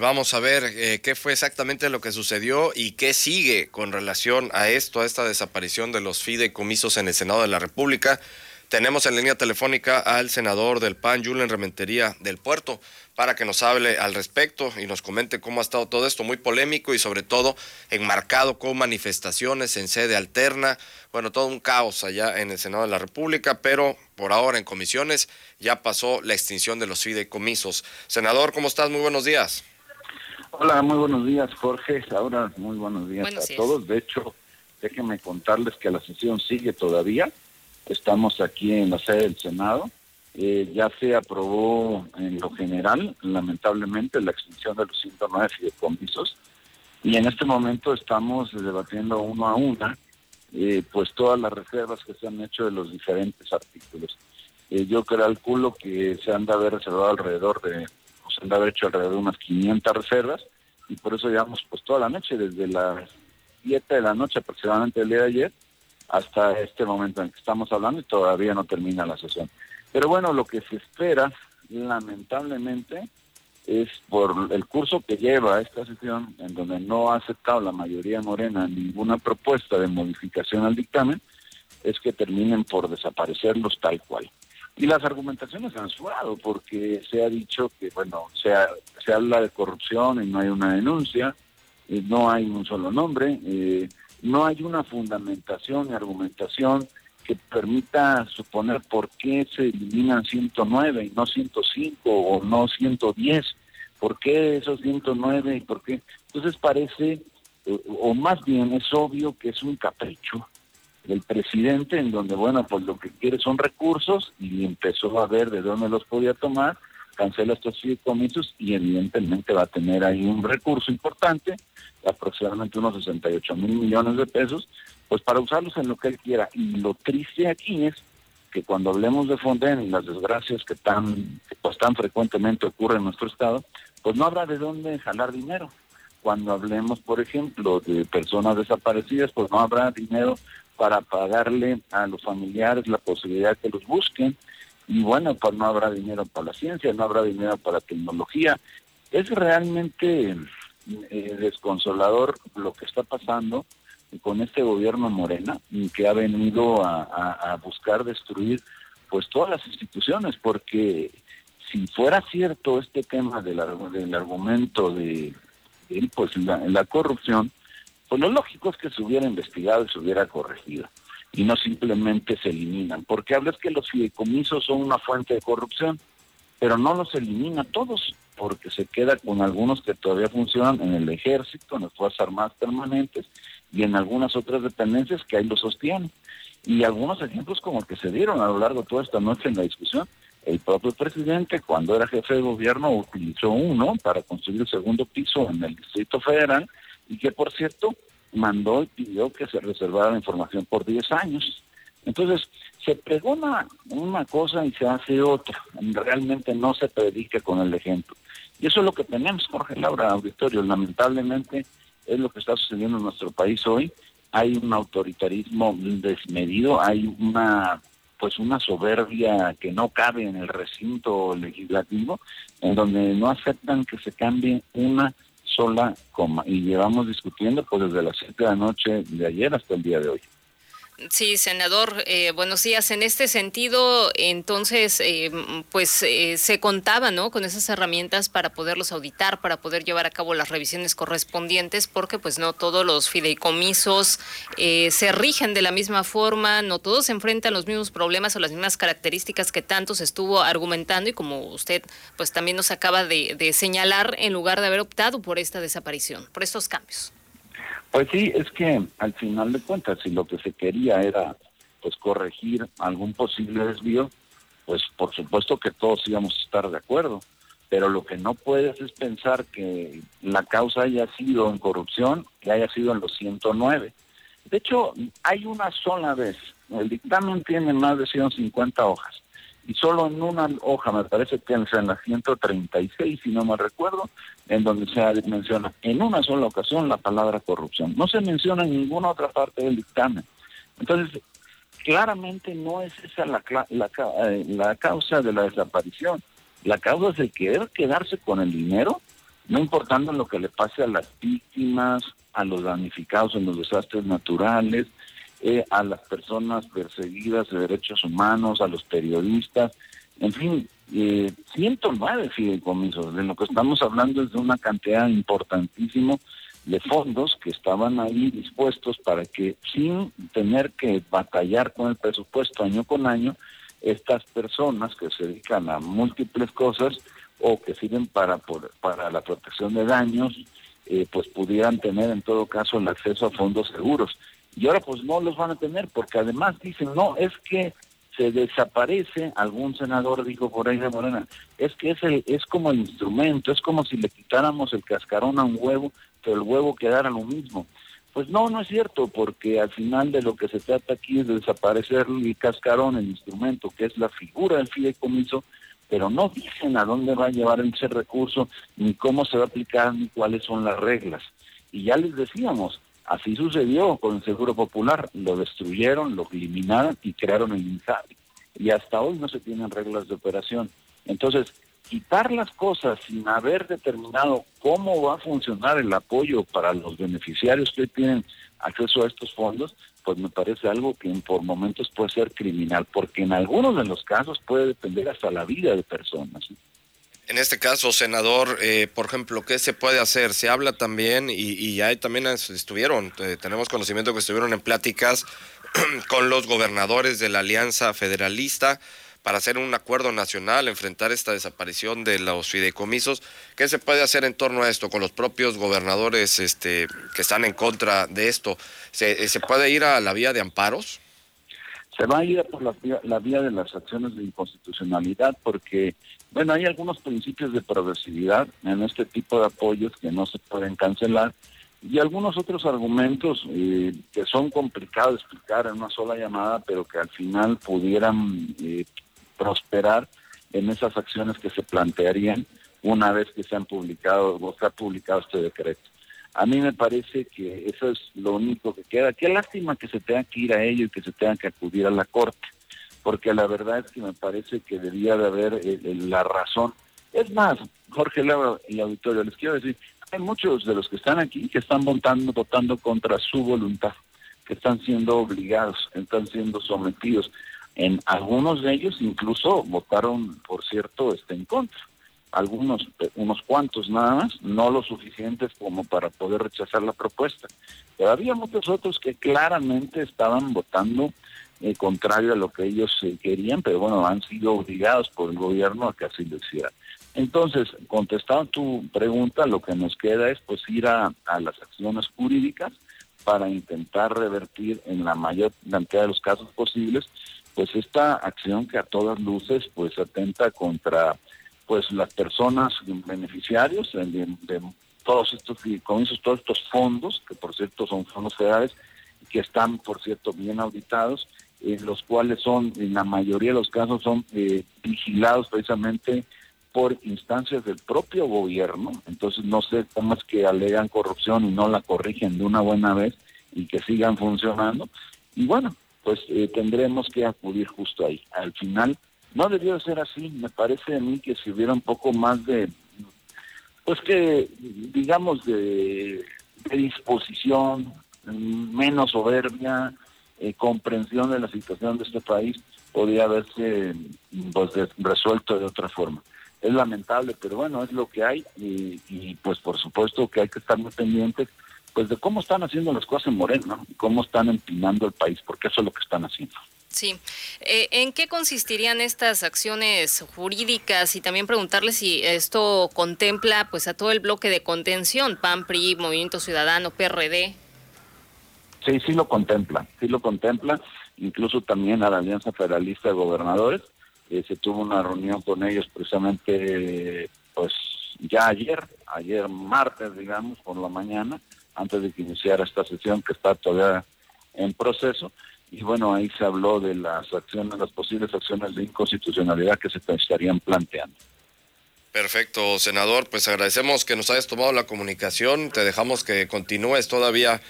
Vamos a ver eh, qué fue exactamente lo que sucedió y qué sigue con relación a esto, a esta desaparición de los fideicomisos en el Senado de la República. Tenemos en línea telefónica al senador del PAN, Julen Rementería del Puerto, para que nos hable al respecto y nos comente cómo ha estado todo esto, muy polémico y sobre todo enmarcado con manifestaciones en sede alterna. Bueno, todo un caos allá en el Senado de la República, pero por ahora en comisiones ya pasó la extinción de los fideicomisos. Senador, ¿cómo estás? Muy buenos días. Hola, muy buenos días, Jorge. Ahora, muy buenos días a todos. De hecho, déjenme contarles que la sesión sigue todavía Estamos aquí en la sede del Senado. Eh, ya se aprobó en lo general, lamentablemente, la extinción de los 109 fideicomisos y en este momento estamos debatiendo uno a una eh, pues todas las reservas que se han hecho de los diferentes artículos. Eh, yo calculo que se han de haber reservado alrededor de, de haber hecho alrededor de unas 500 reservas y por eso llevamos pues toda la noche, desde las 7 de la noche aproximadamente el día de ayer, hasta este momento en que estamos hablando y todavía no termina la sesión. Pero bueno, lo que se espera, lamentablemente, es por el curso que lleva esta sesión, en donde no ha aceptado la mayoría morena ninguna propuesta de modificación al dictamen, es que terminen por desaparecerlos tal cual. Y las argumentaciones han suado, porque se ha dicho que, bueno, se, se habla de corrupción y no hay una denuncia, y no hay un solo nombre, eh, no hay una fundamentación y argumentación que permita suponer por qué se eliminan 109 y no 105 o no 110, por qué esos 109 y por qué. Entonces parece, o más bien es obvio que es un capricho del presidente en donde, bueno, pues lo que quiere son recursos y empezó a ver de dónde los podía tomar cancela estos fideicomisos y evidentemente va a tener ahí un recurso importante, aproximadamente unos 68 mil millones de pesos, pues para usarlos en lo que él quiera. Y lo triste aquí es que cuando hablemos de Fonden y las desgracias que tan, pues tan frecuentemente ocurren en nuestro estado, pues no habrá de dónde jalar dinero. Cuando hablemos, por ejemplo, de personas desaparecidas, pues no habrá dinero para pagarle a los familiares la posibilidad que los busquen y bueno, pues no habrá dinero para la ciencia, no habrá dinero para la tecnología. Es realmente eh, desconsolador lo que está pasando con este gobierno morena, que ha venido a, buscar destruir pues todas las instituciones, porque si fuera cierto este tema del, del argumento de, pues la corrupción, pues lo lógico es que se hubiera investigado y se hubiera corregido y no simplemente se eliminan. Porque hablas que los fideicomisos son una fuente de corrupción, pero no los elimina todos, porque se queda con algunos que todavía funcionan en el ejército, en las Fuerzas Armadas Permanentes y en algunas otras dependencias que ahí lo sostienen. Y algunos ejemplos como que se dieron a lo largo de toda esta noche en la discusión. El propio presidente, cuando era jefe de gobierno, utilizó uno para construir el segundo piso en el Distrito Federal y que, por cierto, mandó y pidió que se reservara la información por 10 años. Entonces, se pregona una cosa y se hace otra. Realmente no se predica con el ejemplo. Y eso es lo que tenemos, Jorge Laura, auditorio. Lamentablemente es lo que está sucediendo en nuestro país hoy. Hay un autoritarismo desmedido, hay una pues una soberbia que no cabe en el recinto legislativo, en donde no aceptan que se cambie una sola coma. Y llevamos discutiendo pues desde las 7 de la noche de ayer hasta el día de hoy. Sí, senador, eh, buenos días. En este sentido, entonces, eh, pues eh, se contaba, ¿no? Con esas herramientas para poderlos auditar, para poder llevar a cabo las revisiones correspondientes, porque pues no todos los fideicomisos se rigen de la misma forma, no todos se enfrentan los mismos problemas o las mismas características que tanto se estuvo argumentando y como usted pues también nos acaba de señalar, en lugar de haber optado por esta desaparición, por estos cambios. Pues sí, es que al final de cuentas, si lo que se quería era pues corregir algún posible desvío, pues por supuesto que todos íbamos a estar de acuerdo. Pero lo que no puedes es pensar que la causa haya sido en corrupción, que haya sido en los 109. De hecho, hay una sola vez, el dictamen tiene más de 150 hojas y solo en una hoja, me parece que es en la 136, si no me recuerdo, en donde se menciona en una sola ocasión la palabra corrupción. No se menciona en ninguna otra parte del dictamen. Entonces, claramente no es esa la, la, eh, la causa de la desaparición. La causa es el querer quedarse con el dinero no importando lo que le pase a las víctimas, a los damnificados en los desastres naturales, eh, a las personas perseguidas de derechos humanos, a los periodistas, en fin, eh, 109 fideicomisos. De lo que estamos hablando es de una cantidad importantísima de fondos que estaban ahí dispuestos para que sin tener que batallar con el presupuesto año con año, estas personas que se dedican a múltiples cosas o que sirven para, para la protección de daños, eh, pues pudieran tener en todo caso el acceso a fondos seguros. Y ahora pues no los van a tener porque además dicen, no, es que se desaparece, algún senador dijo por ahí de Morena, es que es, el, es como el instrumento, es como si le quitáramos el cascarón a un huevo, pero el huevo quedara lo mismo. Pues no, no es cierto, porque al final de lo que se trata aquí es de desaparecer el cascarón, el instrumento, que es la figura del fideicomiso, pero no dicen a dónde va a llevar ese recurso, ni cómo se va a aplicar, ni cuáles son las reglas. Y ya les decíamos, Así sucedió con el Seguro Popular, lo destruyeron, lo eliminaron y crearon el INSABI. Y hasta hoy no se tienen reglas de operación. Entonces, quitar las cosas sin haber determinado cómo va a funcionar el apoyo para los beneficiarios que tienen acceso a estos fondos, pues me parece algo que por momentos puede ser criminal, porque en algunos de los casos puede depender hasta la vida de personas. En este caso, senador, eh, por ejemplo, ¿qué se puede hacer? Se habla también, y, y ahí también estuvieron, eh, tenemos conocimiento que estuvieron en pláticas con los gobernadores de la Alianza Federalista para hacer un acuerdo nacional, enfrentar esta desaparición de los fideicomisos. ¿Qué se puede hacer en torno a esto con los propios gobernadores este, que están en contra de esto? ¿Se, ¿Se puede ir a la vía de amparos? Se va a ir por la vía, de las acciones de inconstitucionalidad porque bueno, hay algunos principios de progresividad en este tipo de apoyos que no se pueden cancelar y algunos otros argumentos eh, que son complicados de explicar en una sola llamada, pero que al final pudieran eh, prosperar en esas acciones que se plantearían una vez que se han publicado o se ha publicado este decreto. A mí me parece que eso es lo único que queda. Qué lástima que se tenga que ir a ello y que se tenga que acudir a la Corte porque la verdad es que me parece que debía de haber eh, eh, la razón. Es más, Jorge Laura y auditorio, les quiero decir, hay muchos de los que están aquí que están votando, votando contra su voluntad, que están siendo obligados, están siendo sometidos. En algunos de ellos incluso votaron, por cierto, este, en contra. Algunos, unos cuantos nada más, no lo suficientes como para poder rechazar la propuesta. Pero había muchos otros que claramente estaban votando eh, contrario a lo que ellos eh, querían, pero bueno, han sido obligados por el gobierno a que así lo hicieran. Entonces, contestando tu pregunta, lo que nos queda es pues ir a, las acciones jurídicas para intentar revertir en la mayor cantidad de los casos posibles, pues esta acción que a todas luces pues atenta contra pues las personas beneficiarios de, todos estos comienzos, todos estos fondos, que por cierto son fondos federales, que están por cierto bien auditados los cuales son, en la mayoría de los casos, son eh, vigilados precisamente por instancias del propio gobierno. Entonces no sé cómo es que alegan corrupción y no la corrigen de una buena vez y que sigan funcionando. Y bueno, pues eh, tendremos que acudir justo ahí. Al final, no debió de ser así. Me parece a mí que si hubiera un poco más de, pues que, digamos, de, disposición, menos soberbia, eh, comprensión de la situación de este país podría haberse pues, resuelto de otra forma. Es lamentable, pero bueno, es lo que hay y, pues por supuesto que hay que estar muy pendientes pues de cómo están haciendo las cosas en Moreno, cómo están empinando el país, porque eso es lo que están haciendo. Sí. Eh, ¿En qué consistirían estas acciones jurídicas? Y también preguntarle si esto contempla pues a todo el bloque de contención, PAN, PRI, Movimiento Ciudadano, PRD. Sí, sí lo contempla, sí lo contempla, incluso también a la Alianza Federalista de Gobernadores. Eh, se tuvo una reunión con ellos precisamente, pues ya ayer, ayer martes, digamos, por la mañana, antes de que iniciara esta sesión que está todavía en proceso. Y bueno, ahí se habló de las acciones, las posibles acciones de inconstitucionalidad que se estarían planteando. Perfecto, senador. Pues agradecemos que nos hayas tomado la comunicación. Te dejamos que continúes todavía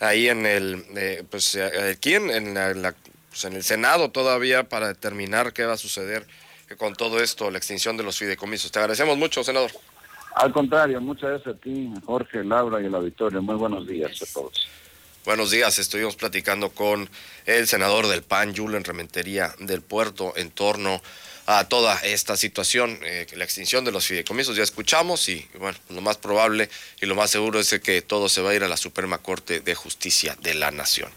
ahí en el, eh, pues eh, aquí en, la, pues, en el Senado todavía para determinar qué va a suceder con todo esto, la extinción de los fideicomisos. Te agradecemos mucho, senador. Al contrario, muchas gracias a ti, Jorge, Laura y el auditorio. Muy buenos días a todos. Buenos días, estuvimos platicando con el senador del PAN, Julen Rementería del Puerto, en torno a toda esta situación, eh, la extinción de los fideicomisos, ya escuchamos y bueno, lo más probable y lo más seguro es que todo se va a ir a la Suprema Corte de Justicia de la Nación.